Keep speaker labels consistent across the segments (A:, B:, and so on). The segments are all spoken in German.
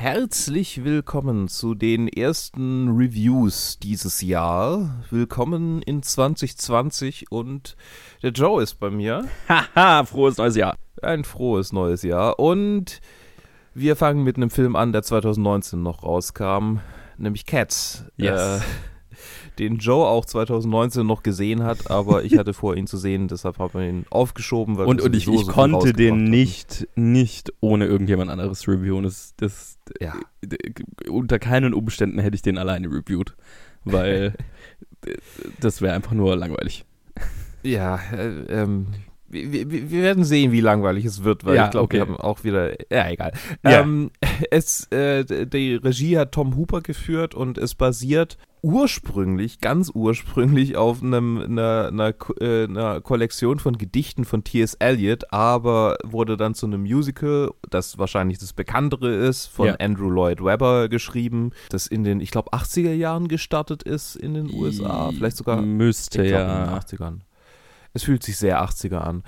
A: Herzlich willkommen zu den ersten Reviews dieses Jahr. Willkommen in 2020 und der Joe ist bei mir.
B: Haha, frohes neues Jahr.
A: Ein frohes neues Jahr und wir fangen mit einem Film an, der 2019 noch rauskam, nämlich Cats.
B: Yes.
A: Äh, den Joe auch 2019 noch gesehen hat, aber ich hatte vor, ihn zu sehen, deshalb habe ich ihn aufgeschoben. Weil
B: Und, und ich, ich
A: so viel
B: konnte den nicht, nicht ohne irgendjemand anderes reviewen. Das, das,
A: Ja.
B: unter keinen Umständen hätte ich den alleine reviewed, weil das wäre einfach nur langweilig.
A: Ja, äh, ähm, wir, wir, wir werden sehen, wie langweilig es wird, weil
B: Ja,
A: ich glaube,
B: okay.
A: wir haben auch wieder, ja, egal.
B: Ja.
A: Ähm, es, äh, die Regie hat Tom Hooper geführt und es basiert ursprünglich, ganz ursprünglich auf einem, einer, einer, äh, einer Kollektion von Gedichten von T.S. Eliot, aber wurde dann zu einem Musical, das wahrscheinlich das bekanntere ist, von
B: Ja.
A: Andrew Lloyd Webber geschrieben, das in den, ich glaube, 80er Jahren gestartet ist in den USA, vielleicht sogar
B: Müsste
A: glaub, in den
B: ja.
A: 80ern. Es fühlt sich sehr 80er an.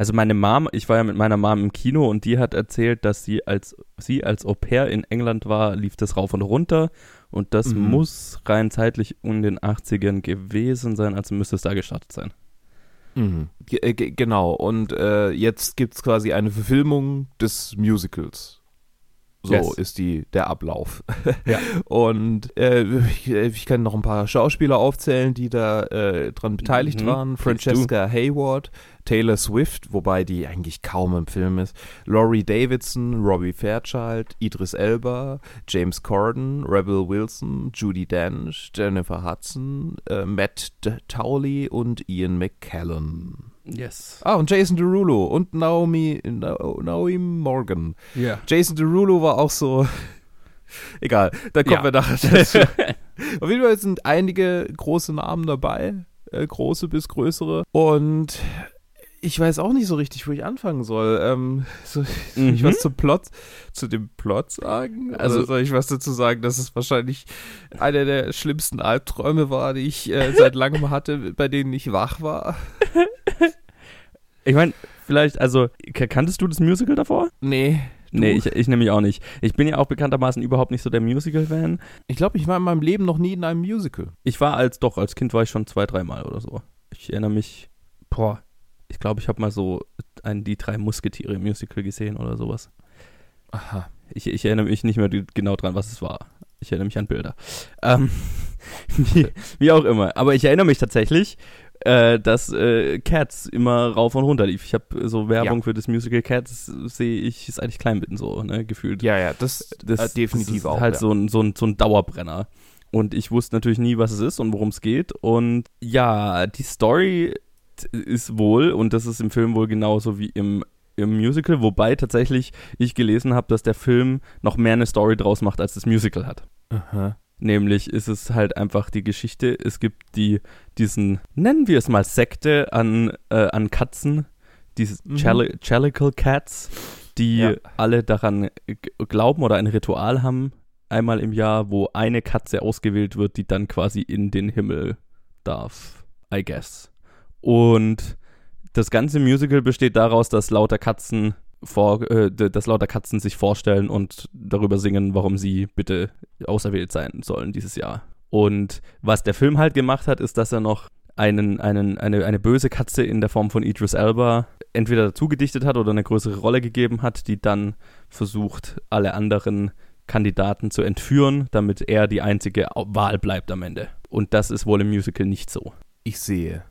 B: Also meine Mom, ich war ja mit meiner Mom im Kino und die hat erzählt, dass sie als sie als Au pair in England war, lief das rauf und runter und das
A: Mhm.
B: muss rein zeitlich in den 80ern gewesen sein, also müsste es da gestartet sein.
A: Ge äh, ge genau. Und äh, jetzt gibt es quasi eine Verfilmung des Musicals. So
B: Yes.
A: ist die, der Ablauf.
B: Ja.
A: Und äh, ich, ich kann noch ein paar Schauspieler aufzählen, die da äh, dran beteiligt
B: Mhm,
A: waren. Francesca Hayward, Taylor Swift, wobei die eigentlich kaum im Film ist. Laurie Davidson, Robbie Fairchild, Idris Elba, James Corden, Rebel Wilson, Judy Dench, Jennifer Hudson, äh, Matt D Townley und Ian McKellen.
B: Yes.
A: Ah, und Jason Derulo und Naomi, Na Naomi Morgan.
B: Ja.
A: Jason Derulo war auch so. Egal, da kommen
B: Ja.
A: wir nachher dazu. Auf jeden Fall sind einige große Namen dabei, äh, große bis größere. Und ich weiß auch nicht so richtig, wo ich anfangen soll. Ähm, soll ich
B: Mhm.
A: was zum Plot, zu dem Plot sagen? Also
B: Also-
A: soll ich was dazu sagen, dass es wahrscheinlich einer der schlimmsten Albträume war, die ich äh, seit langem hatte, bei denen ich wach war?
B: Ich meine, vielleicht, also, kanntest du das Musical davor?
A: Nee. Du?
B: Nee, ich, ich nämlich auch nicht. Ich bin ja auch bekanntermaßen überhaupt nicht so der Musical-Fan.
A: Ich glaube, ich war in meinem Leben noch nie in einem Musical.
B: Ich war als, doch, als Kind war ich schon zwei, dreimal oder so. Ich erinnere mich, boah, ich glaube, ich habe mal so ein Die drei Musketiere Musical gesehen oder sowas.
A: Aha.
B: Ich, ich erinnere mich nicht mehr genau dran, was es war. Ich erinnere mich an Bilder. Ähm, wie, wie auch immer. Aber ich erinnere mich tatsächlich, äh, dass äh, Cats immer rauf und runter lief. Ich habe so Werbung
A: Ja.
B: für das Musical Cats, sehe ich, seit ich klein bin, so, ne, gefühlt.
A: Ja, ja, das,
B: das,
A: äh, definitiv
B: das ist
A: auch.
B: halt
A: ja.
B: so, ein, so, ein, so ein Dauerbrenner. Und ich wusste natürlich nie, was es ist und worum es geht. Und ja, die Story ist wohl, und das ist im Film wohl genauso wie im, im Musical, wobei tatsächlich ich gelesen habe, dass der Film noch mehr eine Story draus macht, als das Musical hat.
A: Aha.
B: Nämlich ist es halt einfach die Geschichte, es gibt die, diesen, nennen wir es mal Sekte an, äh, an Katzen, diese
A: Mhm.
B: Chali Chalical Cats, die
A: Ja.
B: alle daran glauben oder ein Ritual haben, einmal im Jahr, wo eine Katze ausgewählt wird, die dann quasi in den Himmel darf, I guess. Und das ganze Musical besteht daraus, dass lauter Katzen vor, äh, dass lauter Katzen sich vorstellen und darüber singen, warum sie bitte auserwählt sein sollen dieses Jahr. Und was der Film halt gemacht hat, ist, dass er noch einen, einen, eine, eine böse Katze in der Form von Idris Elba entweder dazu gedichtet hat oder eine größere Rolle gegeben hat, die dann versucht, alle anderen Kandidaten zu entführen, damit er die einzige Wahl bleibt am Ende. Und das ist wohl im Musical nicht so.
A: Ich sehe.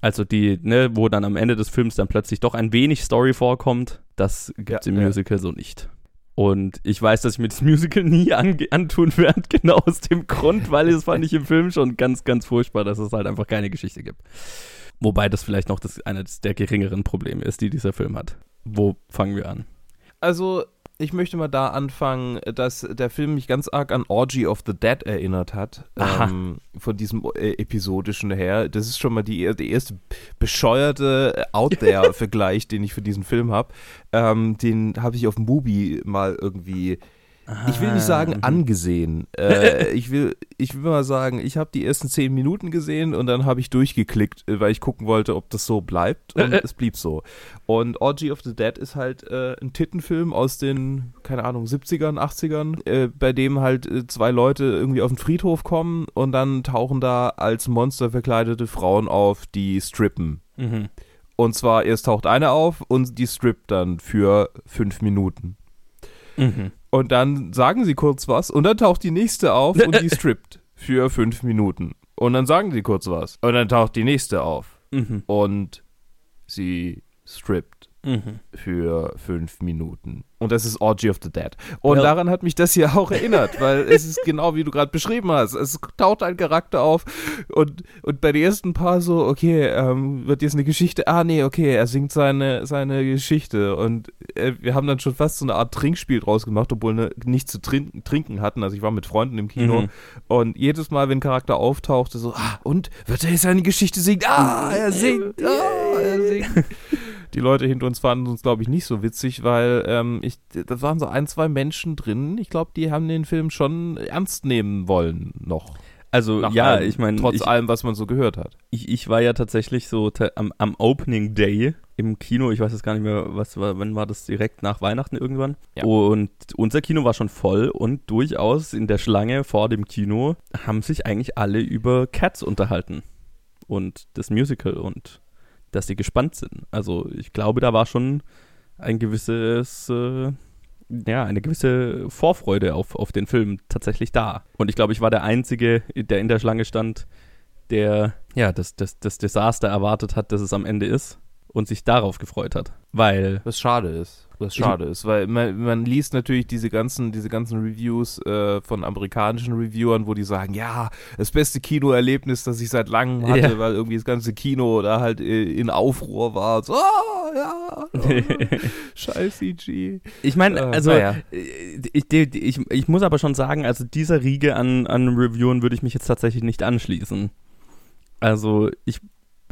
B: Also die, ne, wo dann am Ende des Films dann plötzlich doch ein wenig Story vorkommt, das gibt's
A: Ja,
B: im
A: ja.
B: Musical so nicht. Und ich weiß, dass ich mir das Musical nie antun werde, genau aus dem Grund, weil das fand ich im Film schon ganz, ganz furchtbar, dass es halt einfach keine Geschichte gibt. Wobei das vielleicht noch das, eines der geringeren Probleme ist, die dieser Film hat. Wo fangen wir an?
A: Also, ich möchte mal da anfangen, dass der Film mich ganz arg an Orgy of the Dead erinnert hat. Ähm, von diesem äh, episodischen her. Das ist schon mal die, die erste bescheuerte äh, Out-There-Vergleich, den ich für diesen Film habe. Ähm, den habe ich auf Mubi mal irgendwie ich will nicht sagen angesehen. Äh, ich, will, ich will mal sagen, ich habe die ersten zehn Minuten gesehen und dann habe ich durchgeklickt, äh, weil ich gucken wollte, ob das so bleibt. Und es blieb so. Und Orgy of the Dead ist halt äh, ein Tittenfilm aus den, keine Ahnung, 70ern, 80ern, äh, bei dem halt äh, zwei Leute irgendwie auf den Friedhof kommen und dann tauchen da als Monster verkleidete Frauen auf, die strippen.
B: Mhm.
A: Und zwar erst taucht eine auf und die strippt dann für fünf Minuten.
B: Mhm.
A: Und dann sagen sie kurz was und dann taucht die nächste auf und die strippt für fünf Minuten. Und dann sagen sie kurz was. Und dann taucht die nächste auf
B: Mhm.
A: und sie strippt
B: Mhm.
A: für fünf Minuten. Und das ist Orgy of the Dead. Und
B: Ja.
A: daran hat mich das hier auch erinnert, weil es ist genau wie du gerade beschrieben hast. Es taucht ein Charakter auf und, und bei den ersten paar so, okay, ähm, wird jetzt eine Geschichte, ah nee, okay, er singt seine, seine Geschichte und äh, wir haben dann schon fast so eine Art Trinkspiel draus gemacht, obwohl wir nichts zu trin trinken hatten. Also ich war mit Freunden im Kino
B: Mhm.
A: und jedes Mal, wenn ein Charakter auftauchte, so, ah, und wird er jetzt seine Geschichte singen? Ah, er singt, ah, er singt. Die Leute hinter uns fanden uns, glaube ich, nicht so witzig, weil ähm, ich, da waren so ein, zwei Menschen drin. Ich glaube, die haben den Film schon ernst nehmen wollen noch.
B: Also
A: Nach
B: ja,
A: allem,
B: ich meine,
A: trotz
B: ich,
A: allem, was man so gehört hat.
B: ich, ich war ja tatsächlich so am, am Opening Day im Kino. Ich weiß jetzt gar nicht mehr, was war, wann war das direkt nach Weihnachten irgendwann.
A: Ja.
B: Und unser Kino war schon voll und durchaus in der Schlange vor dem Kino haben sich eigentlich alle über Cats unterhalten und das Musical und dass sie gespannt sind. Also ich glaube, da war schon ein gewisses, äh, ja, eine gewisse Vorfreude auf, auf den Film tatsächlich da. Und ich glaube, ich war der Einzige, der in der Schlange stand, der ja das, das, das Desaster erwartet hat, dass es am Ende ist und sich darauf gefreut hat. Weil,
A: Was schade ist. Was
B: Ich-
A: schade ist, weil man, man liest natürlich diese ganzen, diese ganzen Reviews äh, von amerikanischen Reviewern, wo die sagen, ja, das beste Kinoerlebnis, das ich seit langem hatte,
B: Ja.
A: weil irgendwie das ganze Kino da halt äh, in Aufruhr war. So, ah, ja, oh, scheiß CG.
B: ich meine,
A: Äh,
B: also äh, ich, die- die- ich, ich muss aber schon sagen, also dieser Riege an, an Reviewern würde ich mich jetzt tatsächlich nicht anschließen. Also ich,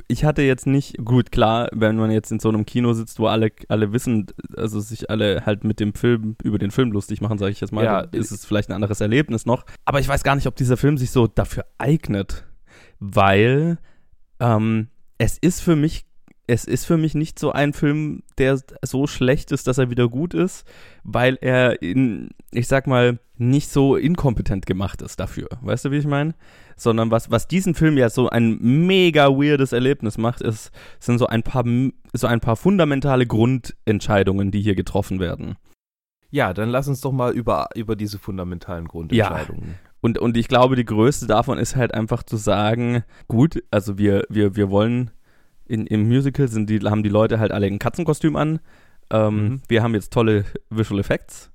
B: ich hatte jetzt nicht, gut, klar, wenn man jetzt in so einem Kino sitzt, wo alle, alle wissen, also sich alle halt mit dem Film, über den Film lustig machen, sage ich jetzt mal,
A: Ja,
B: ist es vielleicht ein anderes Erlebnis noch. Aber ich weiß gar nicht, ob dieser Film sich so dafür eignet, weil ähm, es ist für mich es ist für mich nicht so ein Film, der so schlecht ist, dass er wieder gut ist, weil er in, ich sag mal, nicht so inkompetent gemacht ist dafür. Weißt du, wie ich meine? Sondern was, was diesen Film ja so ein mega weirdes Erlebnis macht, ist, sind so ein paar, so ein paar fundamentale Grundentscheidungen, die hier getroffen werden.
A: Ja, dann lass uns doch mal über, über diese fundamentalen Grundentscheidungen.
B: Und, und ich glaube, die größte davon ist halt einfach zu sagen, gut, also wir, wir, wir wollen in, im Musical sind die, haben die Leute halt alle ein Katzenkostüm an. Ähm,
A: Mhm.
B: Wir haben jetzt tolle Visual Effects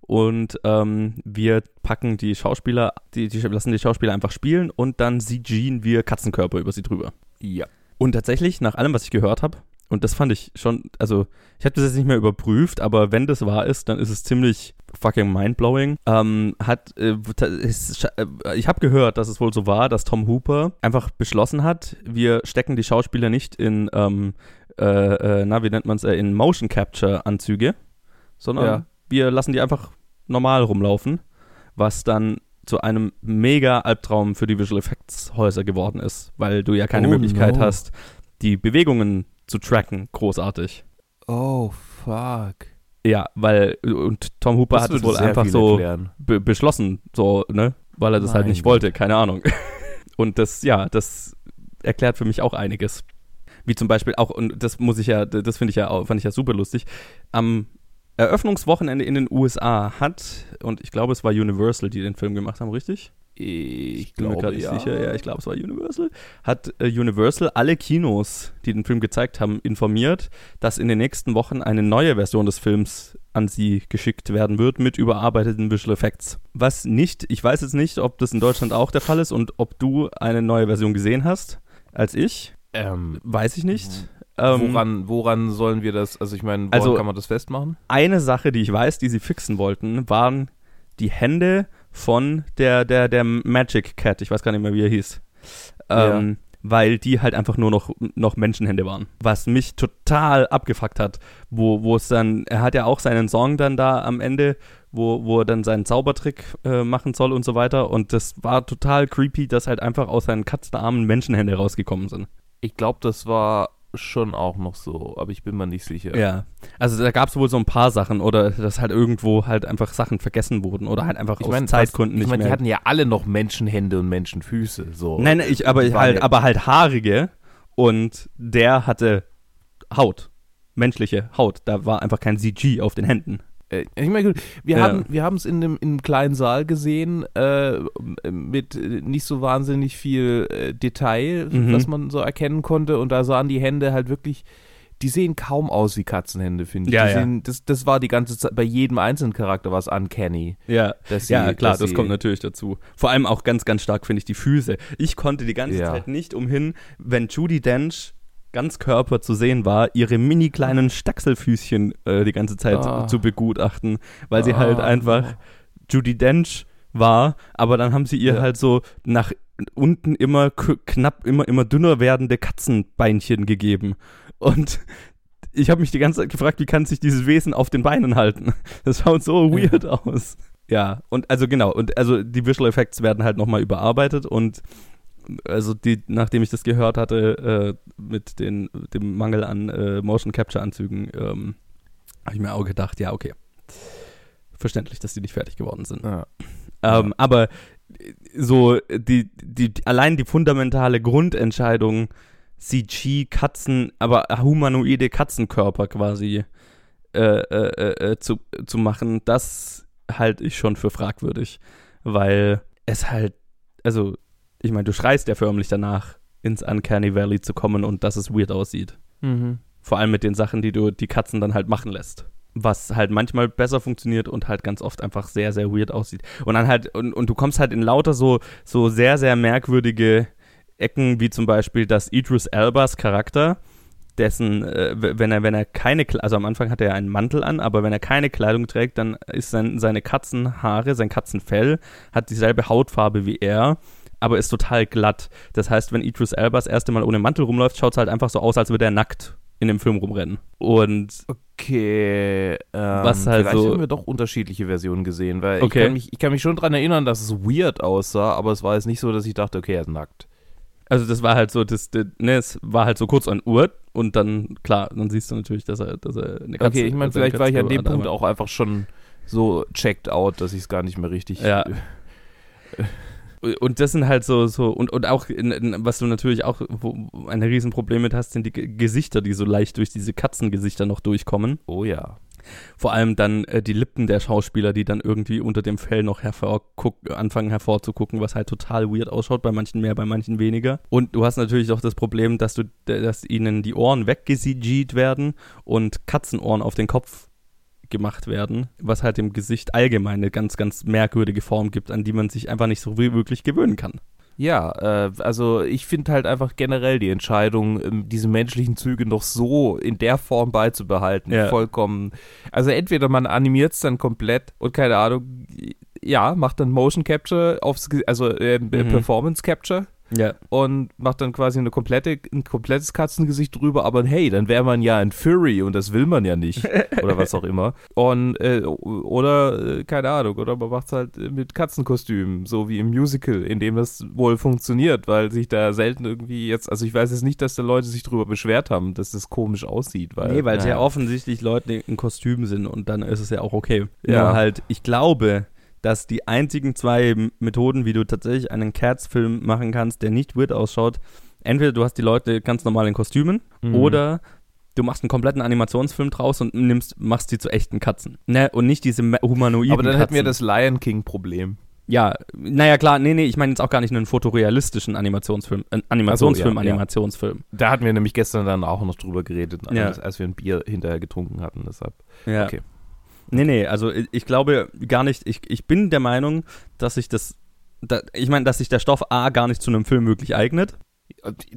B: und ähm, wir packen die Schauspieler, die, die lassen die Schauspieler einfach spielen und dann CGen wir Katzenkörper über sie drüber.
A: Ja.
B: Und tatsächlich, nach allem, was ich gehört habe, und das fand ich schon, also ich habe das jetzt nicht mehr überprüft, aber wenn das wahr ist, dann ist es ziemlich fucking mindblowing. Ähm, hat, äh, äh, ich habe gehört, dass es wohl so war, dass Tom Hooper einfach beschlossen hat, wir stecken die Schauspieler nicht in, ähm, äh, äh, na, wie nennt man es, äh, in Motion Capture Anzüge, sondern
A: Ja.
B: wir lassen die einfach normal rumlaufen, was dann zu einem mega Albtraum für die Visual Effects Häuser geworden ist, weil du ja keine
A: Oh
B: Möglichkeit
A: no.
B: hast, die Bewegungen zu tracken, großartig.
A: Oh, fuck.
B: Ja, weil, und Tom Hooper hat es wohl einfach so be beschlossen, so, ne, weil er das halt
A: Mein
B: nicht
A: Gott.
B: wollte, keine Ahnung. Und das, ja, das erklärt für mich auch einiges. Wie zum Beispiel auch, und das muss ich ja, das finde ich ja, auch- fand ich ja super lustig, am Eröffnungswochenende in den USA hat, und ich glaube, es war Universal, die den Film gemacht haben, richtig?
A: Ich
B: bin mir
A: glaube,
B: gerade nicht
A: ja.
B: sicher, ja, ich glaube, es war Universal, hat äh, Universal alle Kinos, die den Film gezeigt haben, informiert, dass in den nächsten Wochen eine neue Version des Films an sie geschickt werden wird mit überarbeiteten Visual Effects. Was nicht, ich weiß jetzt nicht, ob das in Deutschland auch der Fall ist und ob du eine neue Version gesehen hast als ich,
A: Ähm,
B: weiß ich nicht. Ähm,
A: woran, woran sollen wir das, also ich meine, woran
B: Also-
A: kann man das festmachen?
B: eine Sache, die ich weiß, die sie fixen wollten, waren die Hände von der, der, der Magic Cat. Ich weiß gar nicht mehr, wie er hieß. Ähm, weil die halt einfach nur noch, noch Menschenhände waren. Was mich total abgefuckt hat, wo, wo es dann, er hat ja auch seinen Song dann da am Ende, wo, wo er dann seinen Zaubertrick äh, machen soll und so weiter. Und das war total creepy, dass halt einfach aus seinen Katzenarmen Menschenhände rausgekommen sind.
A: Ich glaube, das war schon auch noch so, aber ich bin mir nicht sicher.
B: Ja, also da gab es wohl so ein paar Sachen oder dass halt irgendwo halt einfach Sachen vergessen wurden oder halt einfach
A: Ich
B: aus
A: meine,
B: Zeitgründen
A: ich
B: nicht
A: meine,
B: mehr.
A: die hatten ja alle noch Menschenhände und Menschenfüße. So.
B: nein, nein, ich, aber halt, aber halt haarige und der hatte Haut, menschliche Haut. Da war einfach kein CG auf den Händen.
A: Äh, Ich meine, gut, wir
B: Ja.
A: haben wir haben es in einem, in einem kleinen Saal gesehen äh, mit nicht so wahnsinnig viel äh, Detail,
B: Mhm.
A: was man so erkennen konnte und da sahen die Hände halt wirklich die sehen kaum aus wie Katzenhände, finde ich.
B: Ja, ja.
A: Sehen, das, das war die ganze Zeit, bei jedem einzelnen Charakter war es uncanny.
B: Ja,
A: sie,
B: ja klar, das kommt natürlich dazu. Vor allem auch ganz, ganz stark finde ich die Füße. Ich konnte die ganze
A: Ja.
B: Zeit nicht umhin, wenn Judy Dench ganz Körper zu sehen war, ihre mini kleinen Stachselfüßchen äh, die ganze Zeit
A: Ah.
B: zu begutachten, weil sie
A: Ah.
B: halt einfach Judy Dench war, aber dann haben sie ihr
A: Ja.
B: halt so nach unten immer knapp, immer, immer dünner werdende Katzenbeinchen gegeben. Und ich habe mich die ganze Zeit gefragt, wie kann sich dieses Wesen auf den Beinen halten? Das schaut so weird aus. Ja, und also genau, und also die Visual Effects werden halt nochmal überarbeitet und also die, nachdem ich das gehört hatte, äh, mit den, dem Mangel an äh, Motion Capture Anzügen, ähm, habe ich mir auch gedacht, ja, okay. Verständlich, dass die nicht fertig geworden sind.
A: Ja.
B: Ähm, aber äh, so die, die, allein die fundamentale Grundentscheidung, CG Katzen, aber humanoide Katzenkörper quasi äh, äh, äh, zu, zu machen, das halte ich schon für fragwürdig, weil es halt, also ich meine, du schreist ja förmlich danach, ins Uncanny Valley zu kommen und dass es weird aussieht.
A: Mhm.
B: Vor allem mit den Sachen, die du die Katzen dann halt machen lässt. Was halt manchmal besser funktioniert und halt ganz oft einfach sehr, sehr weird aussieht. Und dann halt, und, und du kommst halt in lauter so, so sehr, sehr merkwürdige Ecken, wie zum Beispiel, dass Idris Elbas Charakter, dessen, äh, wenn er, wenn er keine, also am Anfang hat er einen Mantel an, aber wenn er keine Kleidung trägt, dann ist sein, seine Katzenhaare, sein Katzenfell, hat dieselbe Hautfarbe wie er, aber ist total glatt. Das heißt, wenn Idris Elba das erste Mal ohne Mantel rumläuft, schaut es halt einfach so aus, als würde er nackt in dem Film rumrennen. Und
A: Okay, ähm,
B: Was halt
A: vielleicht
B: so-
A: haben wir doch unterschiedliche Versionen gesehen, weil
B: Okay.
A: ich, kann mich, ich kann mich schon dran erinnern, dass es weird aussah, aber es war jetzt nicht so, dass ich dachte, okay, er ist nackt.
B: also das war halt so, das, das, ne, es war halt so kurz an Uhr und dann, klar, dann siehst du natürlich, dass er, dass er eine Katze
A: okay, ich meine, vielleicht war ich an dem Punkt auch einfach schon so checked out, dass ich es gar nicht mehr richtig.
B: Ja. Und das sind halt so, so und, und auch, in, in, was du natürlich auch ein Riesenproblem mit hast, sind die Ge- Gesichter, die so leicht durch diese Katzengesichter noch durchkommen.
A: Oh ja.
B: Vor allem dann äh, die Lippen der Schauspieler, die dann irgendwie unter dem Fell noch hervorguck, anfangen hervorzugucken, was halt total weird ausschaut, bei manchen mehr, bei manchen weniger. Und du hast natürlich auch das Problem, dass du, dass ihnen die Ohren weggesiegt werden und Katzenohren auf den Kopf gemacht werden, was halt dem Gesicht allgemein eine ganz, ganz merkwürdige Form gibt, an die man sich einfach nicht so wirklich gewöhnen kann.
A: Ja, äh, also ich finde halt einfach generell die Entscheidung, ähm, diese menschlichen Züge noch so in der Form beizubehalten,
B: Ja.
A: vollkommen. Also entweder man animiert es dann komplett und keine Ahnung, ja, macht dann Motion Capture aufs, also äh,
B: Mhm.
A: Performance Capture
B: Ja.
A: und macht dann quasi eine komplette, ein komplettes Katzengesicht drüber, aber hey, dann wäre man ja ein Furry und das will man ja nicht. oder was auch immer. Und, äh, oder, äh, keine Ahnung, oder man macht es halt mit Katzenkostümen, so wie im Musical, in dem das wohl funktioniert, weil sich da selten irgendwie jetzt, also ich weiß jetzt nicht, dass da Leute sich drüber beschwert haben, dass das komisch aussieht, weil.
B: Nee, weil
A: naja.
B: sehr offensichtlich Leute in Kostümen sind und dann ist es ja auch okay.
A: Ja.
B: Nur halt, ich glaube, dass die einzigen zwei Methoden, wie du tatsächlich einen Cats-Film machen kannst, der nicht weird ausschaut, entweder du hast die Leute ganz normal in Kostümen
A: Mhm.
B: oder du machst einen kompletten Animationsfilm draus und nimmst, machst die zu echten Katzen. Ne? Und nicht diese humanoiden
A: Aber dann
B: Katzen.
A: hätten wir das Lion King-Problem.
B: Ja, naja klar, nee, nee, ich meine jetzt auch gar nicht einen fotorealistischen Animationsfilm, äh, Animationsfilm,
A: so, ja, ja.
B: Animationsfilm.
A: Da hatten wir nämlich gestern dann auch noch drüber geredet,
B: Ja.
A: als, als wir ein Bier hinterher getrunken hatten, deshalb.
B: Ja.
A: Okay.
B: Nee, nee, also ich, glaube gar nicht, ich, ich bin der Meinung, dass sich das, da, ich meine, dass sich der Stoff A gar nicht zu einem Film wirklich eignet.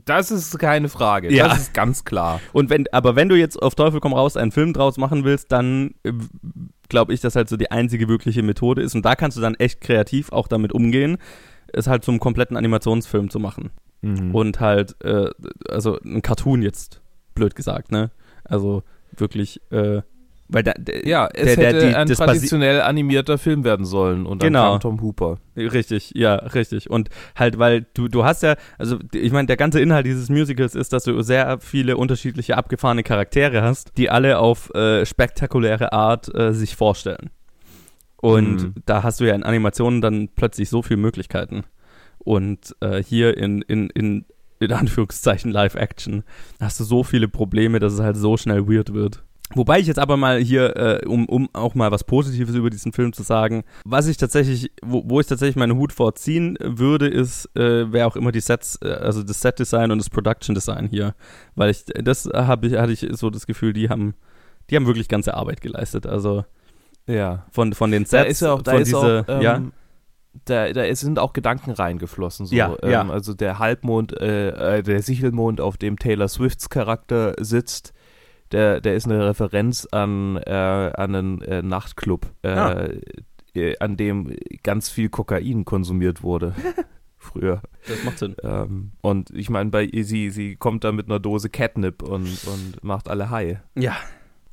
A: Das ist keine Frage.
B: Ja.
A: Das ist ganz klar.
B: Und wenn, aber wenn du jetzt auf Teufel komm raus einen Film draus machen willst, dann glaube ich, dass halt so die einzige wirkliche Methode ist. Und da kannst du dann echt kreativ auch damit umgehen, es halt zum kompletten Animationsfilm zu machen.
A: Mhm.
B: und halt, äh, also ein Cartoon jetzt, blöd gesagt, ne? Also wirklich, äh, weil da, der,
A: ja, es
B: der- der-
A: hätte
B: die-
A: ein traditionell animierter Film werden sollen und dann
B: Genau.
A: kam Tom Hooper.
B: Richtig, ja, richtig. Und halt, weil du, du hast ja, also ich meine, der ganze Inhalt dieses Musicals ist, dass du sehr viele unterschiedliche abgefahrene Charaktere hast, die alle auf äh, spektakuläre Art äh, sich vorstellen. Und
A: Mhm.
B: da hast du ja in Animationen dann plötzlich so viele Möglichkeiten. Und äh, hier in, in, in, in Anführungszeichen Live-Action hast du so viele Probleme, dass es halt so schnell weird wird. Wobei ich jetzt aber mal hier, äh, um, um auch mal was Positives über diesen Film zu sagen, was ich tatsächlich, wo, wo ich tatsächlich meinen Hut vorziehen würde, ist, äh, wäre auch immer die Sets, äh, also das Set-Design und das Production-Design hier. Weil ich, das habe ich, hatte ich so das Gefühl, die haben, die haben wirklich ganze Arbeit geleistet. Also
A: Ja.
B: von, von den Sets,
A: Da ist ja auch, da
B: von
A: ist
B: diese,
A: auch, ähm,
B: ja,
A: da, da sind auch Gedanken reingeflossen. So.
B: Ja,
A: ähm,
B: ja.
A: Also der Halbmond, äh, äh, der Sichelmond, auf dem Taylor Swifts Charakter sitzt, der, der ist eine Referenz an, äh, an einen äh, Nachtclub, äh,
B: Ah.
A: äh, an dem ganz viel Kokain konsumiert wurde. Früher.
B: das macht Sinn.
A: Ähm, und ich meine, bei sie, sie kommt da mit einer Dose Catnip und, und macht alle high.
B: Ja,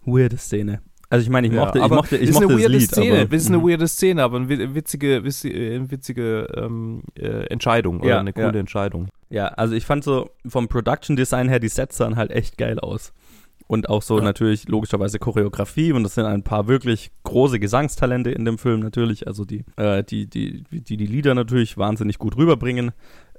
B: weirde Szene. Also ich meine, ich
A: Ja,
B: mochte, ich mochte, ich
A: ist
B: mochte
A: eine
B: das
A: weirde
B: Lied,
A: Szene,
B: aber,
A: ist eine
B: mhm.
A: weirde Szene, aber eine wi- witzige, witzige, äh, witzige ähm, äh, Entscheidung oder
B: Ja,
A: eine coole
B: ja.
A: Entscheidung.
B: Ja, also ich fand so vom Production Design her, die Sets sahen halt echt geil aus. Und auch so
A: Ja.
B: natürlich logischerweise Choreografie und das sind ein paar wirklich große Gesangstalente in dem Film natürlich, also die, äh, die, die, die, die Lieder natürlich wahnsinnig gut rüberbringen.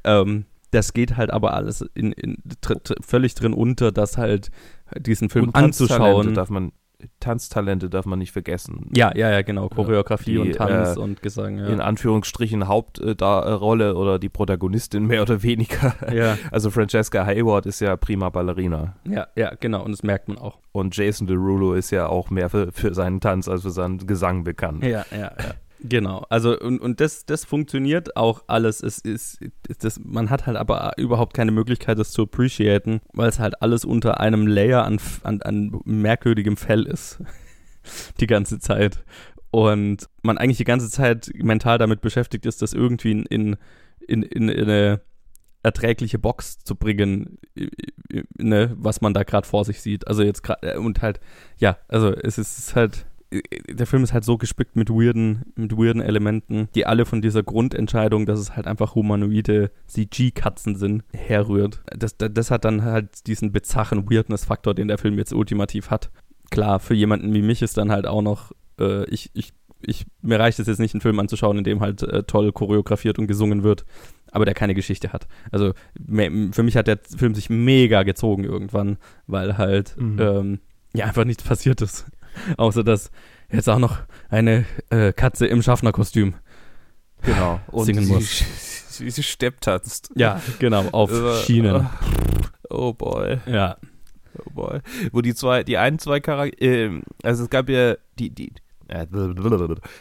B: Ähm, das geht halt aber alles in, in, tr völlig drin unter, dass halt diesen Film
A: Und
B: anzuschauen.
A: darf man, Tanztalente darf man nicht vergessen.
B: Ja, ja, ja, genau. Choreografie
A: Die,
B: und Tanz
A: äh,
B: und Gesang,
A: In
B: ja.
A: Anführungsstrichen Hauptrolle oder die Protagonistin mehr oder weniger.
B: Ja,
A: Also Francesca Hayward ist ja prima Ballerina.
B: ja, ja, genau. Und das merkt man auch.
A: Und Jason Derulo ist ja auch mehr für, für seinen Tanz als für seinen Gesang bekannt.
B: Ja, ja, ja. Genau, also und, und das, das funktioniert auch alles. Es ist, ist das, man hat halt aber überhaupt keine Möglichkeit, das zu appreciaten, weil es halt alles unter einem Layer an, an, an merkwürdigem Fell ist. die ganze Zeit. Und man eigentlich die ganze Zeit mental damit beschäftigt ist, das irgendwie in, in, in, in eine erträgliche Box zu bringen, ne, was man da gerade vor sich sieht. Also jetzt gerade, und halt, ja, also es ist halt, der Film ist halt so gespickt mit weirden, mit weirden Elementen, die alle von dieser Grundentscheidung, dass es halt einfach humanoide CG-Katzen sind, herrührt. Das, das, das hat dann halt diesen bizarren Weirdness-Faktor, den der Film jetzt ultimativ hat. Klar, für jemanden wie mich ist dann halt auch noch, äh, ich, ich, ich, mir reicht es jetzt nicht, einen Film anzuschauen, in dem halt äh, toll choreografiert und gesungen wird, aber der keine Geschichte hat. Also für mich hat der Film sich mega gezogen irgendwann, weil halt
A: Mhm.
B: ähm, ja einfach nichts passiert ist. Außer dass jetzt auch noch eine äh, Katze im Schaffnerkostüm.
A: Genau. Und
B: Singen
A: sie,
B: muss.
A: Wie sie stepptanzt.
B: Ja, genau, auf
A: Äh,
B: Schienen.
A: Oh boy.
B: Ja.
A: Oh boy. Wo die zwei, die einen zwei Charaktere, also es gab ja die, die, äh,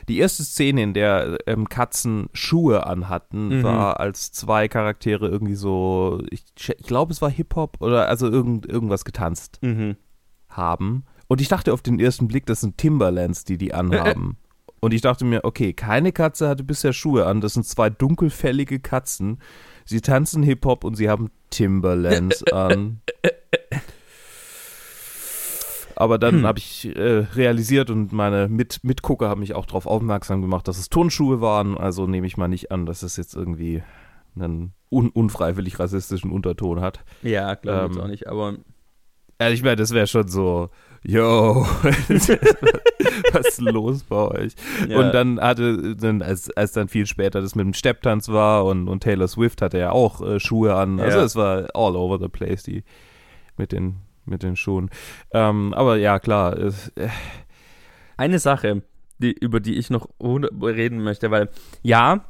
A: die erste Szene, in der ähm, Katzen Schuhe anhatten,
B: Mhm.
A: war als zwei Charaktere irgendwie so, ich, ich glaube es war Hip-Hop oder also irgend, irgendwas getanzt
B: Mhm.
A: haben. Und ich dachte auf den ersten Blick, das sind Timberlands, die die anhaben. Und ich dachte mir, okay, keine Katze hatte bisher Schuhe an. Das sind zwei dunkelfällige Katzen. Sie tanzen Hip-Hop und sie haben Timberlands an. Aber dann
B: Hm.
A: habe ich äh, realisiert und meine Mit Mitgucker haben mich auch darauf aufmerksam gemacht, dass es Turnschuhe waren. Also nehme ich mal nicht an, dass es jetzt irgendwie einen un unfreiwillig rassistischen Unterton hat.
B: Ja, glaube ich
A: Ähm,
B: auch nicht, aber
A: Ja, ich meine, das wäre schon so, yo, was ist los bei euch?
B: ja,
A: Und dann hatte, dann, als, als dann viel später das mit dem Stepptanz war und, und Taylor Swift hatte ja auch äh, Schuhe an. Also
B: Ja.
A: es war all over the place, die mit den, mit den Schuhen. Ähm, aber ja, klar, es, äh,
B: eine Sache, die, über die ich noch reden möchte, weil ja,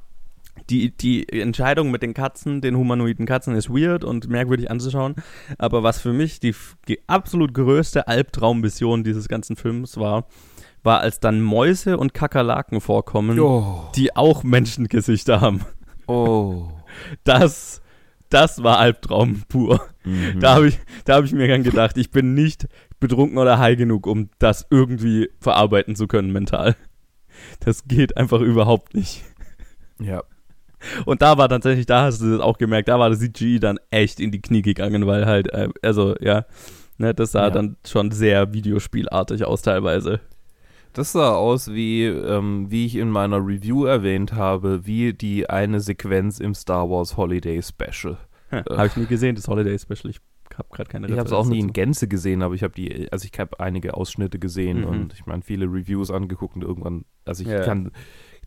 B: die, die Entscheidung mit den Katzen, den humanoiden Katzen, ist weird und merkwürdig anzuschauen. Aber was für mich die, absolut größte Albtraumvision dieses ganzen Films war, war, als dann Mäuse und Kakerlaken vorkommen,
A: oh,
B: die auch Menschengesichter haben.
A: oh.
B: Das, das war Albtraum pur.
A: Mhm.
B: Da habe ich, da hab ich mir dann gedacht, ich bin nicht betrunken oder high genug, um das irgendwie verarbeiten zu können mental. Das geht einfach überhaupt nicht.
A: ja.
B: Und da war tatsächlich, da hast du das auch gemerkt, da war das CGI dann echt in die Knie gegangen, weil halt, äh, also ja, ne, das sah
A: Ja.
B: dann schon sehr videospielartig aus teilweise.
A: Das sah aus wie, ähm, wie ich in meiner Review erwähnt habe, wie die eine Sequenz im Star Wars Holiday Special.
B: Hm, habe ich nie gesehen, das Holiday Special. Ich habe gerade keine
A: Ich habe es auch nie in. Gänze gesehen, aber ich habe die, also ich habe einige Ausschnitte gesehen
B: Mhm.
A: und ich meine viele Reviews angeguckt und irgendwann, also ich
B: Ja.
A: kann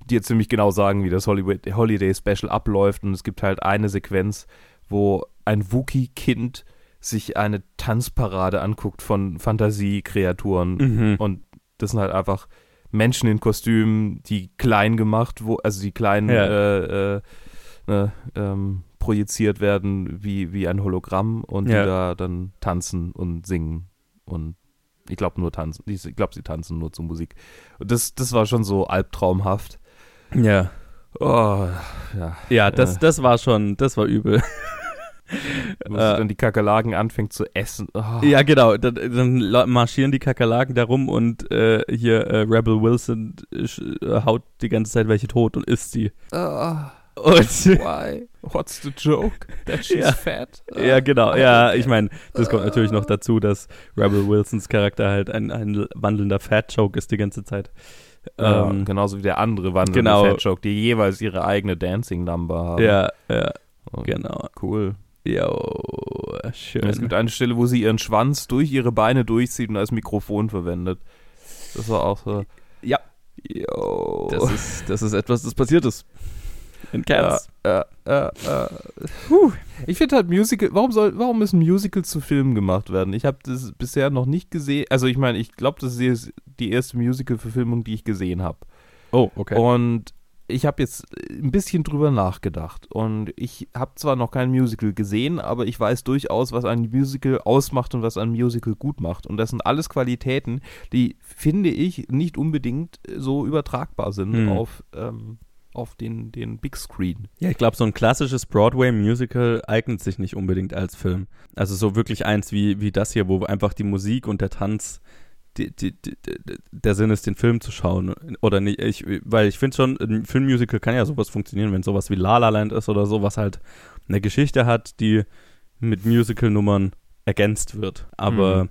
A: dir ziemlich genau sagen, wie das Hollywood, Holiday Special abläuft und es gibt halt eine Sequenz, wo ein Wookie-Kind sich eine Tanzparade anguckt von Fantasiekreaturen
B: Mhm.
A: und das sind halt einfach Menschen in Kostümen, die klein gemacht, wo, also die klein
B: Ja.
A: äh, äh, ne, ähm, projiziert werden wie, wie ein Hologramm und
B: Ja.
A: die da dann tanzen und singen und ich glaube nur tanzen. Ich glaube, sie tanzen nur zur Musik. Und das, das war schon so albtraumhaft.
B: Ja.
A: Oh, ja.
B: Ja, das,
A: Äh.
B: das war schon, das war übel.
A: Wo
B: Äh.
A: dann die Kakerlaken anfängt zu essen. Oh.
B: Ja, genau. Dann, dann marschieren die Kakerlaken da rum und äh, hier äh, Rebel Wilson äh, äh, haut die ganze Zeit welche tot und isst sie.
A: Ah,
B: Und
A: why? What's the joke? That she's
B: Ja.
A: fat?
B: ja, genau. Ja, ich meine, das kommt natürlich noch dazu, dass Rebel Wilsons Charakter halt ein, ein wandelnder Fat-Joke ist die ganze Zeit.
A: Ja,
B: Ähm,
A: genauso wie der andere wandelnde
B: genau.
A: Fat Joke, die jeweils ihre eigene Dancing Number haben.
B: ja, ja,
A: Und
B: genau.
A: Cool.
B: Jo, schön.
A: Es gibt eine Stelle, wo sie ihren Schwanz durch ihre Beine durchzieht und als Mikrofon verwendet. Das war auch so.
B: Ja.
A: Yo.
B: das, ist, das ist etwas, das passiert ist. In Cats.
A: Ja, ja. Puh. Ich finde halt Musical, warum soll, warum müssen Musicals zu Filmen gemacht werden? Ich habe das bisher noch nicht gesehen. Also ich meine, ich glaube, das ist die erste Musical-Verfilmung, die ich gesehen habe.
B: Oh, okay.
A: Und ich habe jetzt ein bisschen drüber nachgedacht. Und ich habe zwar noch kein Musical gesehen, aber ich weiß durchaus, was ein Musical ausmacht und was ein Musical gut macht. Und das sind alles Qualitäten, die, finde ich, nicht unbedingt so übertragbar sind
B: Mhm.
A: auf, ähm, auf den, den Big Screen.
B: Ja, ich glaube, so ein klassisches Broadway-Musical eignet sich nicht unbedingt als Film. Also so wirklich eins wie, wie das hier, wo einfach die Musik und der Tanz die, die, die, der Sinn ist, den Film zu schauen. Oder nicht, ich, weil ich finde schon, ein Filmmusical kann ja sowas funktionieren, wenn sowas wie La La Land ist oder so, was halt eine Geschichte hat, die mit Musical-Nummern ergänzt wird. Aber,
A: Mhm.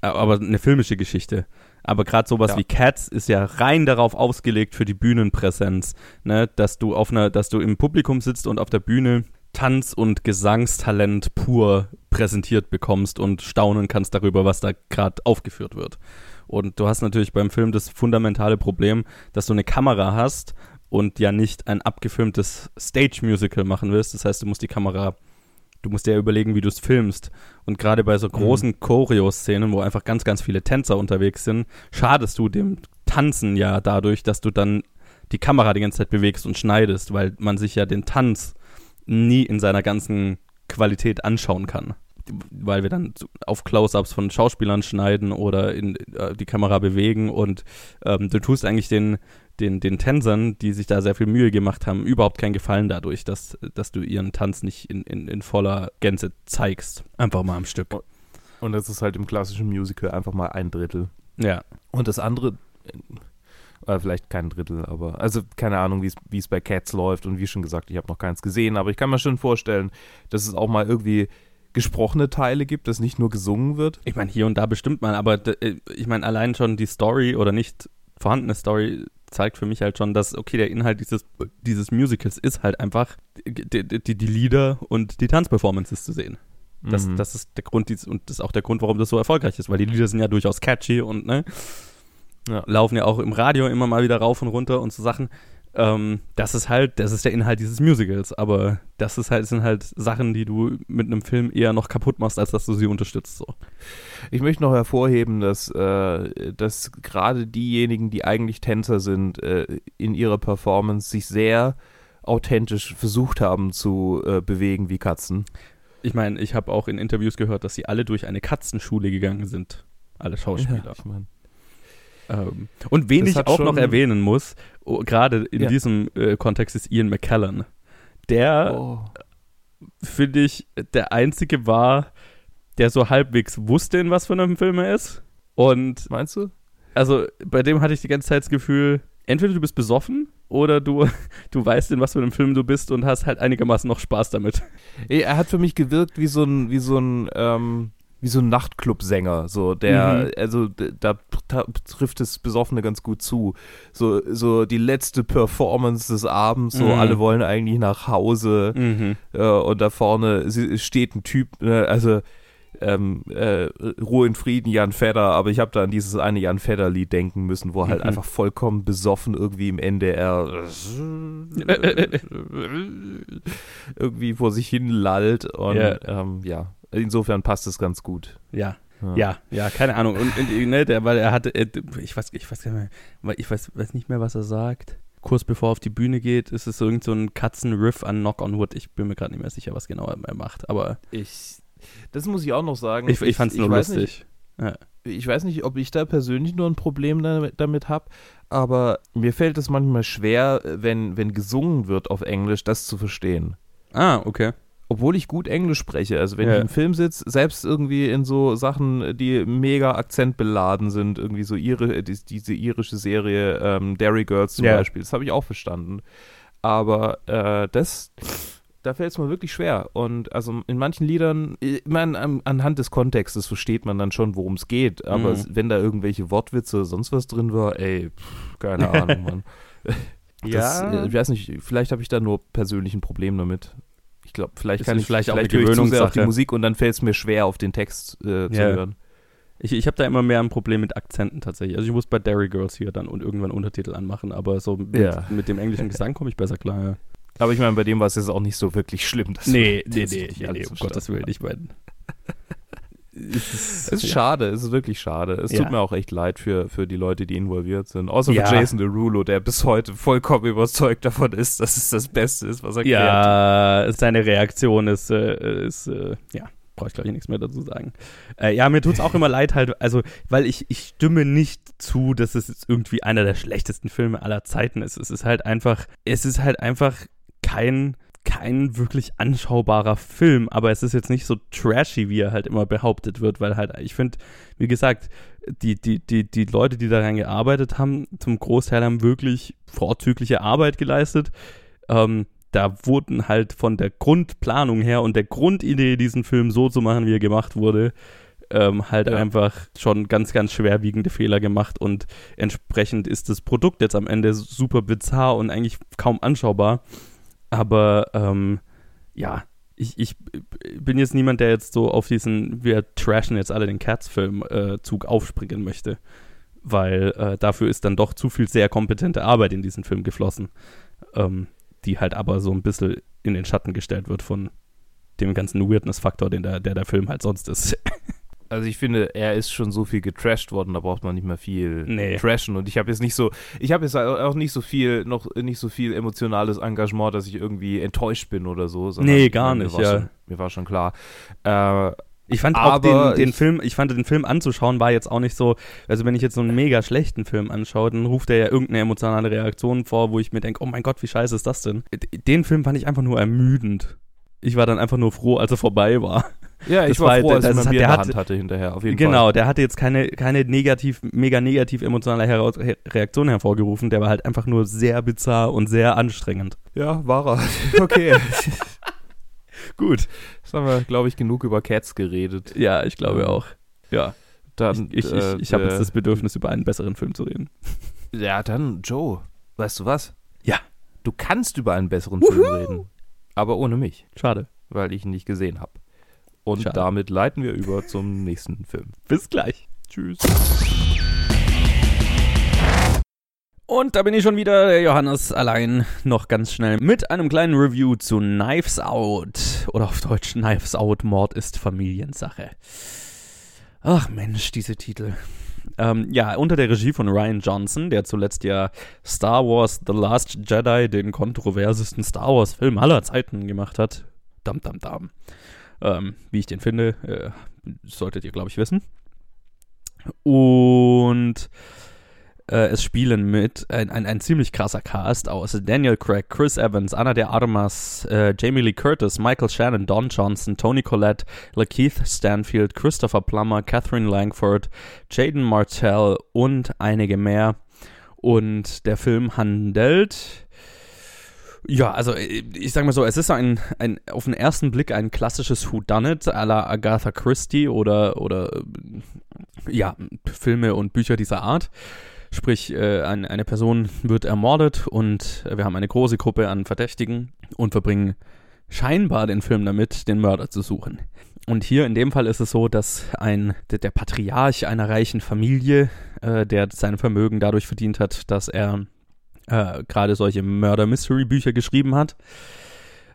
B: aber eine filmische Geschichte. Aber gerade sowas
A: Ja.
B: wie Cats ist ja rein darauf ausgelegt für die Bühnenpräsenz, ne, dass du auf einer, dass du im Publikum sitzt und auf der Bühne Tanz- und Gesangstalent pur präsentiert bekommst und staunen kannst darüber, was da gerade aufgeführt wird. Und du hast natürlich beim Film das fundamentale Problem, dass du eine Kamera hast und ja nicht ein abgefilmtes Stage-Musical machen willst. Das heißt, du musst die Kamera, du musst dir überlegen, wie du es filmst. Und gerade bei so großen Choreo-Szenen, wo einfach ganz, ganz viele Tänzer unterwegs sind, schadest du dem Tanzen ja dadurch, dass du dann die Kamera die ganze Zeit bewegst und schneidest, weil man sich ja den Tanz nie in seiner ganzen Qualität anschauen kann. Weil wir dann auf Close-ups von Schauspielern schneiden oder in, äh, die Kamera bewegen und ähm, du tust eigentlich den, den, den Tänzern, die sich da sehr viel Mühe gemacht haben, überhaupt keinen Gefallen dadurch, dass, dass du ihren Tanz nicht in, in, in voller Gänze zeigst. Einfach mal am Stück.
A: Und das ist halt im klassischen Musical einfach mal ein Drittel.
B: Ja.
A: Und das andere, äh, vielleicht kein Drittel, aber, also keine Ahnung, wie es- bei Cats läuft und wie schon gesagt, ich habe noch keins gesehen, aber ich kann mir schon vorstellen, dass es auch mal irgendwie gesprochene Teile gibt, dass nicht nur gesungen wird.
B: Ich meine, hier und da bestimmt mal, aber äh, ich meine, allein schon die Story oder nicht vorhandene Story zeigt für mich halt schon, dass, okay, der Inhalt dieses, dieses Musicals ist halt einfach die, die, die Lieder und die Tanzperformances zu sehen. Das,
A: Mhm.
B: das ist der Grund, und das ist auch der Grund, warum das so erfolgreich ist, weil die Lieder sind ja durchaus catchy und ne,
A: Ja.
B: laufen ja auch im Radio immer mal wieder rauf und runter und so Sachen. Ähm, das ist halt, das ist der Inhalt dieses Musicals, aber das ist halt, sind halt Sachen, die du mit einem Film eher noch kaputt machst, als dass du sie unterstützt. So.
A: Ich möchte noch hervorheben, dass, äh, dass gerade diejenigen, die eigentlich Tänzer sind, äh, in ihrer Performance sich sehr authentisch versucht haben zu äh, bewegen wie Katzen.
B: Ich meine, ich habe auch in Interviews gehört, dass sie alle durch eine Katzenschule gegangen sind. Alle Schauspieler.
A: ich mein,
B: Ähm, und wen ich auch noch erwähnen muss, oh, gerade in
A: Ja.
B: diesem äh, Kontext ist Ian McKellen. Der,
A: oh.
B: finde ich, der einzige war, der so halbwegs wusste, in was für einem Film er ist. Und
A: Meinst du?
B: also bei dem hatte ich die ganze Zeit das Gefühl, entweder du bist besoffen oder du, du weißt, in was für einem Film du bist und hast halt einigermaßen noch Spaß damit.
A: Er hat für mich gewirkt wie so ein, wie so ein, ähm, wie so ein Nachtclub-Sänger, so der, mhm. also da, da, trifft es Besoffene ganz gut zu. So, so die letzte Performance des Abends, so mhm. alle wollen eigentlich nach Hause mhm. äh, und da vorne steht ein Typ, äh, also ähm, äh, Ruhe in Frieden, Jan Fedder, aber ich habe da an dieses eine Jan Fedder-Lied denken müssen, wo halt mhm. einfach vollkommen besoffen irgendwie im NDR irgendwie vor sich hin lallt und yeah. ähm, ja, insofern passt es ganz gut.
B: Ja. Ja. ja, ja, keine Ahnung. Und, und ne, der, weil er hatte, ich weiß, ich weiß, ich weiß, weiß nicht mehr, was er sagt kurz bevor er auf die Bühne geht, ist es irgend so ein Katzenriff an Knock on Wood. Ich bin mir gerade nicht mehr sicher, was genau er macht, aber.
A: Ich das muss ich auch noch sagen.
B: Ich, ich fand es nur lustig.
A: Nicht, ja. Ich weiß nicht, ob ich da persönlich nur ein Problem damit, damit habe, aber mir fällt es manchmal schwer, wenn, wenn gesungen wird auf Englisch, das zu verstehen.
B: Ah, okay.
A: Obwohl ich gut Englisch spreche. Also wenn ja. ich im Film sitze, selbst irgendwie in so Sachen, die mega akzentbeladen sind, irgendwie so ihre, diese irische Serie ähm, Dairy Girls zum ja. Beispiel, das habe ich auch verstanden. Aber äh, das da fällt es mir wirklich schwer. Und also in manchen Liedern, ich meine, anhand des Kontextes versteht man dann schon, worum es geht. Aber mhm. wenn da irgendwelche Wortwitze oder sonst was drin war, ey, pff, keine Ahnung, Mann. Das, ja. Äh, ich weiß nicht, vielleicht habe ich da nur persönlich ein Problem damit. Ich glaube, vielleicht kann ich vielleicht auch vielleicht eine Gewöhnungssache. auf die Musik und dann fällt es mir schwer, auf den Text äh, zu ja. hören.
B: Ich, ich habe da immer mehr ein Problem mit Akzenten tatsächlich. Also ich muss bei Dairy Girls hier dann und irgendwann Untertitel anmachen, aber so mit, ja. mit dem englischen Gesang komme ich besser klar. Ja.
A: Aber ich meine, bei dem war es jetzt auch nicht so wirklich schlimm.
B: Dass nee, nee, nee, nee, nee, um Gottes Willen, ich meine.
A: Es ist, ja. schade, es ist wirklich schade. Es ja. tut mir auch echt leid für, für die Leute, die involviert sind. Außer ja. für Jason Derulo, der bis heute vollkommen überzeugt davon ist, dass es das Beste ist, was er
B: Ja, kreativ. seine Reaktion ist, äh, ist äh, ja brauche ich glaube ich nichts mehr dazu sagen. Äh, ja, mir tut es auch immer leid halt, also, weil ich, ich stimme nicht zu, dass es jetzt irgendwie einer der schlechtesten Filme aller Zeiten ist. Es ist halt einfach, es ist halt einfach kein, kein wirklich anschaubarer Film, aber es ist jetzt nicht so trashy, wie er halt immer behauptet wird, weil halt, ich finde, wie gesagt, die, die, die, die Leute, die daran gearbeitet haben, zum Großteil haben wirklich vorzügliche Arbeit geleistet. Ähm, da wurden halt von der Grundplanung her und der Grundidee, diesen Film so zu machen, wie er gemacht wurde, ähm, halt ja. einfach schon ganz, ganz schwerwiegende Fehler gemacht und entsprechend ist das Produkt jetzt am Ende super bizarr und eigentlich kaum anschaubar. Aber ähm, ja, ich, ich bin jetzt niemand, der jetzt so auf diesen, wir trashen jetzt alle den Cats-Film-Zug äh, aufspringen möchte. Weil äh, dafür ist dann doch zu viel sehr kompetente Arbeit in diesen Film geflossen. Ähm, die halt aber so ein bisschen in den Schatten gestellt wird von dem ganzen Weirdness-Faktor, den der, der der Film halt sonst ist.
A: Also ich finde, er ist schon so viel getrashed worden, da braucht man nicht mehr viel nee. trashen. Und ich habe jetzt nicht so, ich habe jetzt auch nicht so viel, noch nicht so viel emotionales Engagement, dass ich irgendwie enttäuscht bin oder so.
B: Nee, gar nicht,
A: mir
B: ja.
A: Schon, mir war schon klar. Äh,
B: ich fand auch den, den Film, ich fand den Film anzuschauen war jetzt auch nicht so, also wenn ich jetzt so einen mega schlechten Film anschaue, dann ruft er ja irgendeine emotionale Reaktion vor, wo ich mir denke, oh mein Gott, wie scheiße ist das denn? Den Film fand ich einfach nur ermüdend. Ich war dann einfach nur froh, als er vorbei war.
A: Ja, ich das war, froh, als ich mein Bier in der Hand hatte hinterher, auf jeden
B: genau,
A: Fall.
B: der hatte jetzt keine, keine negativ, mega negativ emotionale Her Reaktion hervorgerufen, der war halt einfach nur sehr bizarr und sehr anstrengend.
A: Ja, war er. Okay. Gut. Jetzt haben wir, glaube ich, genug über Cats geredet.
B: Ja, ich glaube ähm, auch. Ja. Dann, ich ich, äh, ich habe jetzt das Bedürfnis, über einen besseren Film zu reden.
A: Ja, dann, Joe, weißt du was?
B: Ja.
A: Du kannst über einen besseren. Film reden. Aber ohne mich.
B: Schade.
A: Weil ich ihn nicht gesehen habe. Und Schade. damit leiten wir über zum nächsten Film.
B: Bis gleich. Tschüss. Und da bin ich schon wieder, der Johannes, allein noch ganz schnell mit einem kleinen Review zu Knives Out. Oder auf Deutsch Knives Out, Mord ist Familiensache. Ach Mensch, diese Titel. Ähm, ja, unter der Regie von Ryan Johnson, der zuletzt ja Star Wars The Last Jedi, den kontroversesten Star Wars-Film aller Zeiten gemacht hat. Dam, dam, dam. Ähm, wie ich den finde, äh, solltet ihr, glaube ich, wissen. Und äh, es spielen mit ein, ein, ein, ziemlich krasser Cast aus Daniel Craig, Chris Evans, Anna de Armas, äh, Jamie Lee Curtis, Michael Shannon, Don Johnson, Tony Collette, Lakeith Stanfield, Christopher Plummer, Catherine Langford, Jaden Martell und einige mehr. Und der Film handelt Ja, also äh, ich sag mal so, es ist ein, ein auf den ersten Blick ein klassisches Whodunit à la Agatha Christie oder, oder äh, ja, Filme und Bücher dieser Art. Sprich, äh, ein, eine Person wird ermordet und wir haben eine große Gruppe an Verdächtigen und verbringen scheinbar den Film damit, den Mörder zu suchen. Und hier in dem Fall ist es so, dass ein, der, der Patriarch einer reichen Familie, äh, der sein Vermögen dadurch verdient hat, dass er äh, gerade solche Murder-Mystery-Bücher geschrieben hat,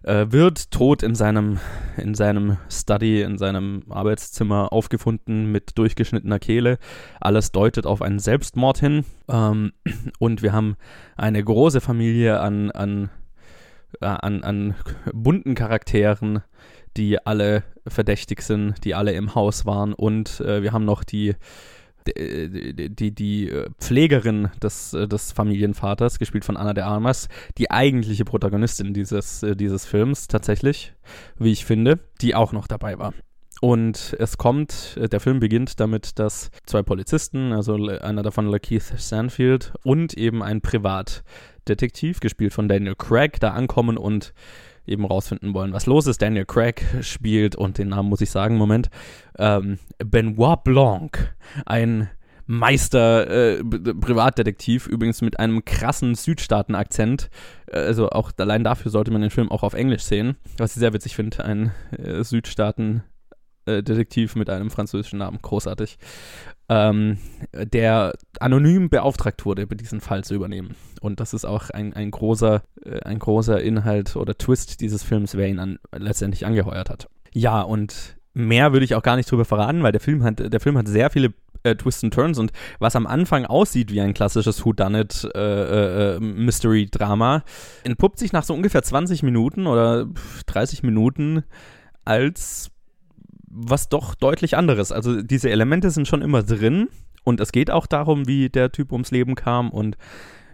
B: äh, wird tot in seinem, in seinem Study, in seinem Arbeitszimmer aufgefunden mit durchgeschnittener Kehle. Alles deutet auf einen Selbstmord hin. Ähm, und wir haben eine große Familie an, an, äh, an, an bunten Charakteren, die alle verdächtig sind, die alle im Haus waren. Und äh, wir haben noch die die, die, äh, Pflegerin des, äh, des Familienvaters, gespielt von Anna de Armas, die eigentliche Protagonistin dieses, äh, dieses Films tatsächlich, wie ich finde, die auch noch dabei war. Und es kommt, der Film beginnt damit, dass zwei Polizisten, also einer davon Lakeith Sanfield und eben ein Privatdetektiv, gespielt von Daniel Craig, da ankommen und eben rausfinden wollen, was los ist. Daniel Craig spielt, und den Namen muss ich sagen, Moment, ähm, Benoit Blanc, ein Meister äh, Privatdetektiv, übrigens mit einem krassen Südstaaten-Akzent. Äh, also auch allein dafür sollte man den Film auch auf Englisch sehen, was ich sehr witzig finde, ein äh, Südstaaten Detektiv mit einem französischen Namen, großartig, ähm, der anonym beauftragt wurde, diesen Fall zu übernehmen. Und das ist auch ein, ein, großer, äh, ein großer Inhalt oder Twist dieses Films, wer ihn an, letztendlich angeheuert hat. Ja, und mehr würde ich auch gar nicht drüber verraten, weil der Film hat, der Film hat sehr viele äh, Twists and Turns und was am Anfang aussieht wie ein klassisches Whodunit äh, äh, äh Mystery Drama, entpuppt sich nach so ungefähr 20 Minuten oder 30 Minuten als was doch deutlich anderes. Also diese Elemente sind schon immer drin und es geht auch darum, wie der Typ ums Leben kam und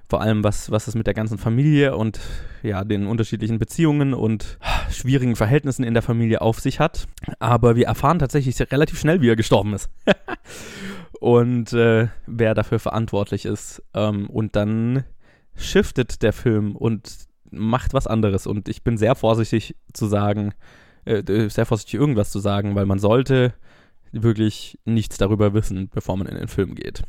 B: vor allem, was, was es mit der ganzen Familie und ja, den unterschiedlichen Beziehungen und schwierigen Verhältnissen in der Familie auf sich hat. Aber wir erfahren tatsächlich relativ schnell, wie er gestorben ist. und äh, wer dafür verantwortlich ist. Ähm, und dann shiftet der Film und macht was anderes. Und ich bin sehr vorsichtig zu sagen, äh, sehr vorsichtig irgendwas zu sagen, weil man sollte wirklich nichts darüber wissen, bevor man in den Film geht.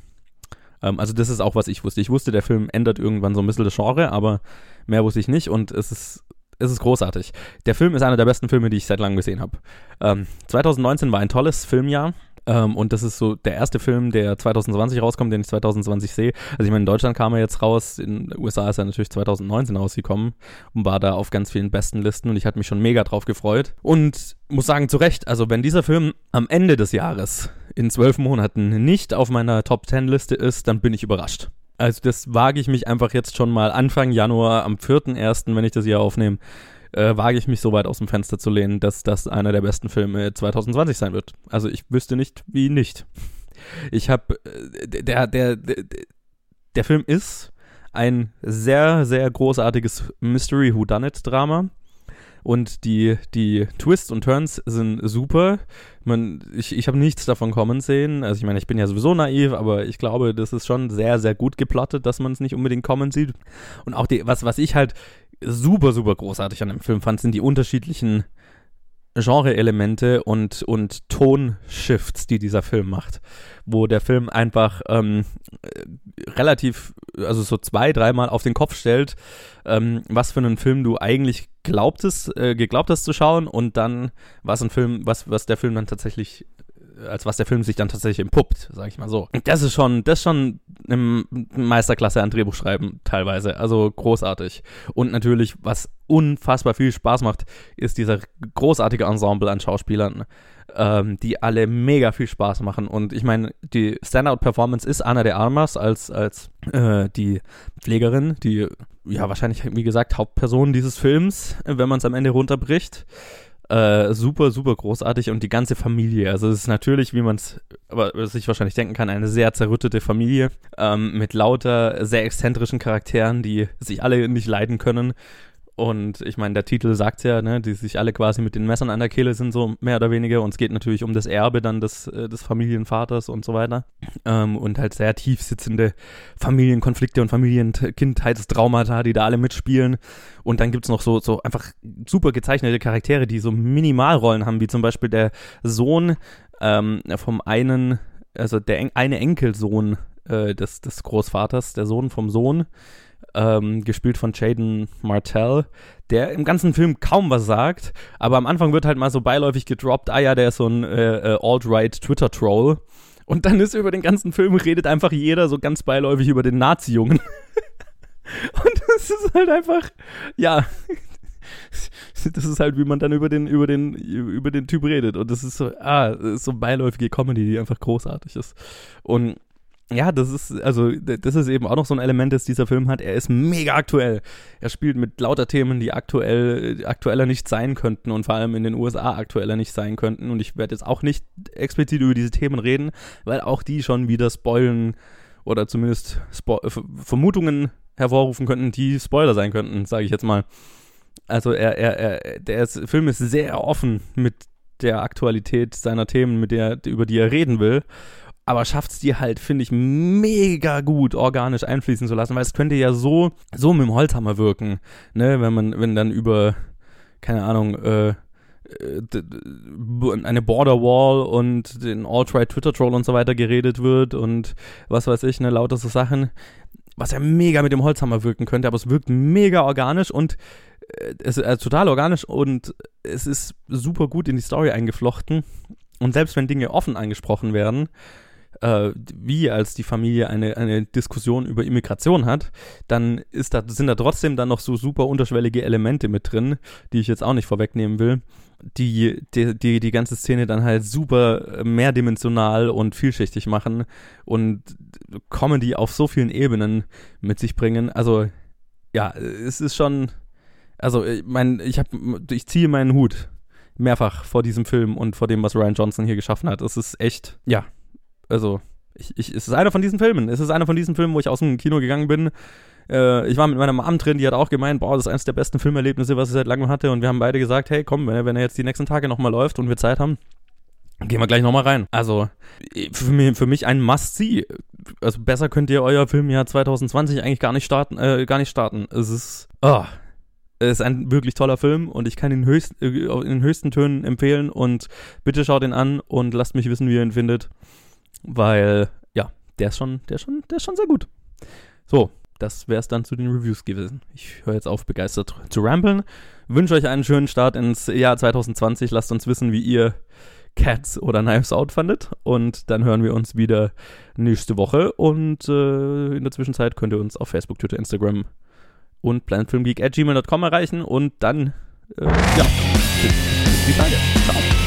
B: Ähm, also das ist auch, was ich wusste. Ich wusste, der Film ändert irgendwann so ein bisschen das Genre, aber mehr wusste ich nicht und es ist, es ist großartig. Der Film ist einer der besten Filme, die ich seit langem gesehen habe. Ähm, 2019 war ein tolles Filmjahr. Ähm, und das ist so der erste Film, der 2020 rauskommt, den ich 2020 sehe. Also ich meine, in Deutschland kam er jetzt raus, in den USA ist er natürlich 2019 rausgekommen und war da auf ganz vielen besten Listen und ich hatte mich schon mega drauf gefreut. Und muss sagen, zu Recht, also wenn dieser Film am Ende des Jahres in zwölf Monaten nicht auf meiner Top 10 Liste ist, dann bin ich überrascht. Also das wage ich mich einfach jetzt schon mal Anfang Januar am 4.1., wenn ich das hier aufnehme, äh, wage ich mich so weit aus dem Fenster zu lehnen, dass das einer der besten Filme 2020 sein wird. Also ich wüsste nicht, wie nicht. Ich habe, äh, der, der, der, der Film ist ein sehr, sehr großartiges Mystery Whodunit Drama. Und die, die Twists und Turns sind super. Man, ich ich habe nichts davon kommen sehen. Also ich meine, ich bin ja sowieso naiv, aber ich glaube, das ist schon sehr, sehr gut geplottet, dass man es nicht unbedingt kommen sieht. Und auch die, was, was ich halt super, super großartig an dem Film fand, sind die unterschiedlichen Genre-Elemente und, und Tonshifts, die dieser Film macht. Wo der Film einfach ähm, relativ, also so zwei, dreimal auf den Kopf stellt, ähm, was für einen Film du eigentlich glaubtest, äh, geglaubt hast zu schauen und dann was ein Film, was, was der Film dann tatsächlich als was der Film sich dann tatsächlich empuppt, sag ich mal so. Das ist schon, das ist schon eine Meisterklasse an Drehbuchschreiben teilweise, also großartig. Und natürlich, was unfassbar viel Spaß macht, ist dieser großartige Ensemble an Schauspielern, ähm, die alle mega viel Spaß machen. Und ich meine, die Standout-Performance ist Anna de Armas als, als äh, die Pflegerin, die ja wahrscheinlich, wie gesagt, Hauptperson dieses Films, wenn man es am Ende runterbricht. Äh, super, super großartig und die ganze Familie. Also es ist natürlich, wie man es sich wahrscheinlich denken kann, eine sehr zerrüttete Familie ähm, mit lauter sehr exzentrischen Charakteren, die sich alle nicht leiden können. Und ich meine, der Titel sagt ja, ne, die sich alle quasi mit den Messern an der Kehle sind, so mehr oder weniger. Und es geht natürlich um das Erbe dann des, äh, des Familienvaters und so weiter. Ähm, und halt sehr tief sitzende Familienkonflikte und Familienkindheitstraumata, die da alle mitspielen. Und dann gibt's noch so, so einfach super gezeichnete Charaktere, die so Minimalrollen haben, wie zum Beispiel der Sohn ähm, vom einen, also der eine Enkelsohn äh, des, des Großvaters, der Sohn vom Sohn ähm, gespielt von Jaden Martell, der im ganzen Film kaum was sagt, aber am Anfang wird halt mal so beiläufig gedroppt, ah ja, der ist so ein äh, äh, alt-right Twitter-Troll. Und dann ist über den ganzen Film redet einfach jeder so ganz beiläufig über den Nazi-Jungen. Und das ist halt einfach, ja, das ist halt, wie man dann über den, über den, über den Typ redet. Und das ist so, ah, das ist so beiläufige Comedy, die einfach großartig ist. Und ja, das ist, also, das ist eben auch noch so ein Element, das dieser Film hat. Er ist mega aktuell. Er spielt mit lauter Themen, die aktuell, aktueller nicht sein könnten und vor allem in den USA aktueller nicht sein könnten. Und ich werde jetzt auch nicht explizit über diese Themen reden, weil auch die schon wieder spoilen oder zumindest Spo Vermutungen hervorrufen könnten, die Spoiler sein könnten, sage ich jetzt mal. Also er, er, er, der ist, Film ist sehr offen mit der Aktualität seiner Themen, mit der, über die er reden will aber schafft es dir halt, finde ich, mega gut organisch einfließen zu lassen, weil es könnte ja so, so mit dem Holzhammer wirken, ne, wenn man, wenn dann über, keine Ahnung, äh, äh eine Border Wall und den Alt-Right Twitter-Troll und so weiter geredet wird und was weiß ich, ne, lauter so Sachen, was ja mega mit dem Holzhammer wirken könnte, aber es wirkt mega organisch und äh, es ist äh, total organisch und es ist super gut in die Story eingeflochten. Und selbst wenn Dinge offen angesprochen werden, äh, wie als die Familie eine, eine Diskussion über Immigration hat, dann ist da, sind da trotzdem dann noch so super unterschwellige Elemente mit drin, die ich jetzt auch nicht vorwegnehmen will, die die, die, die ganze Szene dann halt super mehrdimensional und vielschichtig machen und Comedy auf so vielen Ebenen mit sich bringen. Also ja, es ist schon, also ich mein, ich habe, ich ziehe meinen Hut mehrfach vor diesem Film und vor dem, was Ryan Johnson hier geschaffen hat. Es ist echt, ja, also, ich, ich, es ist einer von diesen Filmen. Es ist einer von diesen Filmen, wo ich aus dem Kino gegangen bin. Äh, ich war mit meiner Mom drin, die hat auch gemeint, boah, das ist eines der besten Filmerlebnisse, was ich seit langem hatte. Und wir haben beide gesagt, hey, komm, wenn er, wenn er jetzt die nächsten Tage nochmal läuft und wir Zeit haben, gehen wir gleich nochmal rein. Also, für mich, für mich ein Must-See. Also, besser könnt ihr euer Filmjahr 2020 eigentlich gar nicht starten, äh, gar nicht starten. Es ist, oh, es ist ein wirklich toller Film und ich kann ihn höchst, äh, in den höchsten Tönen empfehlen und bitte schaut ihn an und lasst mich wissen, wie ihr ihn findet weil ja, der ist schon, der ist schon, der ist schon sehr gut. So, das wäre es dann zu den Reviews gewesen. Ich höre jetzt auf, begeistert zu ramblen. Wünsche euch einen schönen Start ins Jahr 2020. Lasst uns wissen, wie ihr Cats oder Knives Out fandet. Und dann hören wir uns wieder nächste Woche. Und äh, in der Zwischenzeit könnt ihr uns auf Facebook, Twitter, Instagram und planetfilmgeek at gmail.com erreichen. Und dann, äh, ja, bis, bis die Tage. Ciao.